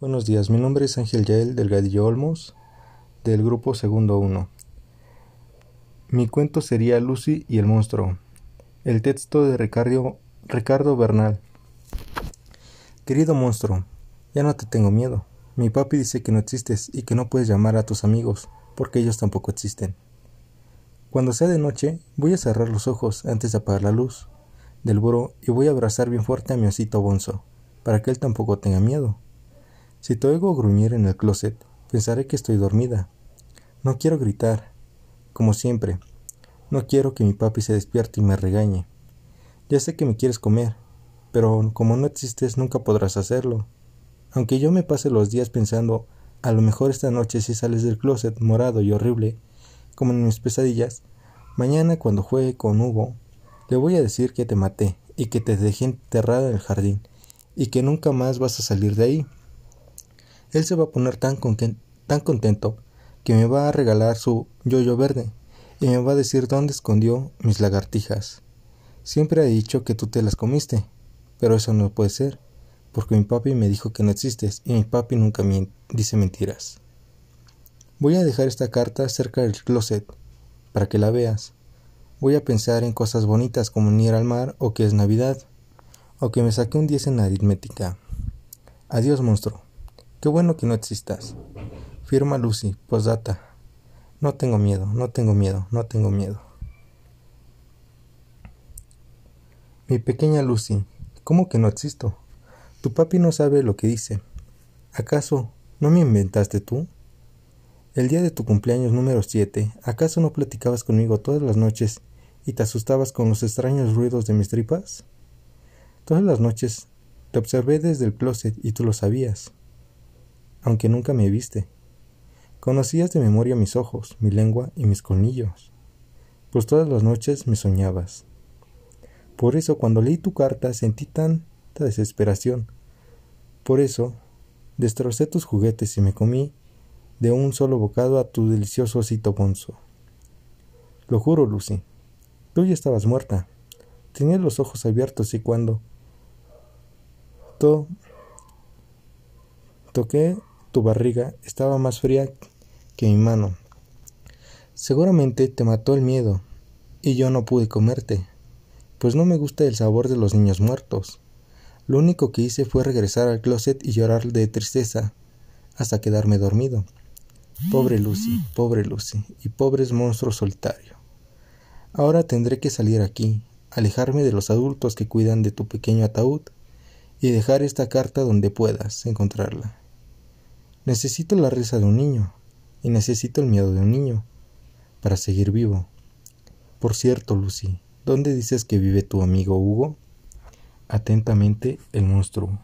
Buenos días, mi nombre es Ángel Yael Delgadillo Olmos, del grupo Segundo 1. Mi cuento sería Lucy y el monstruo. El texto de Ricardo, Ricardo Bernal. Querido monstruo, ya no te tengo miedo. Mi papi dice que no existes y que no puedes llamar a tus amigos, porque ellos tampoco existen. Cuando sea de noche, voy a cerrar los ojos antes de apagar la luz del buró y voy a abrazar bien fuerte a mi osito bonzo, para que él tampoco tenga miedo. Si te oigo gruñir en el closet, pensaré que estoy dormida. No quiero gritar, como siempre. No quiero que mi papi se despierte y me regañe. Ya sé que me quieres comer, pero como no existes nunca podrás hacerlo. Aunque yo me pase los días pensando, a lo mejor esta noche si sales del closet morado y horrible, como en mis pesadillas, mañana cuando juegue con Hugo, le voy a decir que te maté y que te dejé enterrada en el jardín y que nunca más vas a salir de ahí. Él se va a poner tan, tan contento que me va a regalar su yoyo verde y me va a decir dónde escondió mis lagartijas. Siempre ha dicho que tú te las comiste, pero eso no puede ser, porque mi papi me dijo que no existes y mi papi nunca me dice mentiras. Voy a dejar esta carta cerca del closet para que la veas. Voy a pensar en cosas bonitas como ir al mar o que es Navidad, o que me saque un 10 en aritmética. Adiós, monstruo. Qué bueno que no existas. Firma Lucy, posdata. No tengo miedo, no tengo miedo, no tengo miedo. Mi pequeña Lucy, ¿cómo que no existo? Tu papi no sabe lo que dice. ¿Acaso no me inventaste tú? El día de tu cumpleaños número 7, ¿acaso no platicabas conmigo todas las noches y te asustabas con los extraños ruidos de mis tripas? Todas las noches te observé desde el closet y tú lo sabías aunque nunca me viste. Conocías de memoria mis ojos, mi lengua y mis colmillos, pues todas las noches me soñabas. Por eso cuando leí tu carta sentí tanta desesperación. Por eso destrocé tus juguetes y me comí de un solo bocado a tu delicioso osito bonzo. Lo juro, Lucy, tú ya estabas muerta. Tenías los ojos abiertos y cuando to toqué tu barriga estaba más fría que mi mano. Seguramente te mató el miedo, y yo no pude comerte, pues no me gusta el sabor de los niños muertos. Lo único que hice fue regresar al closet y llorar de tristeza hasta quedarme dormido. Pobre Lucy, pobre Lucy, y pobres monstruo solitario. Ahora tendré que salir aquí, alejarme de los adultos que cuidan de tu pequeño ataúd y dejar esta carta donde puedas encontrarla. Necesito la risa de un niño y necesito el miedo de un niño para seguir vivo. Por cierto, Lucy, ¿dónde dices que vive tu amigo Hugo? Atentamente, el monstruo.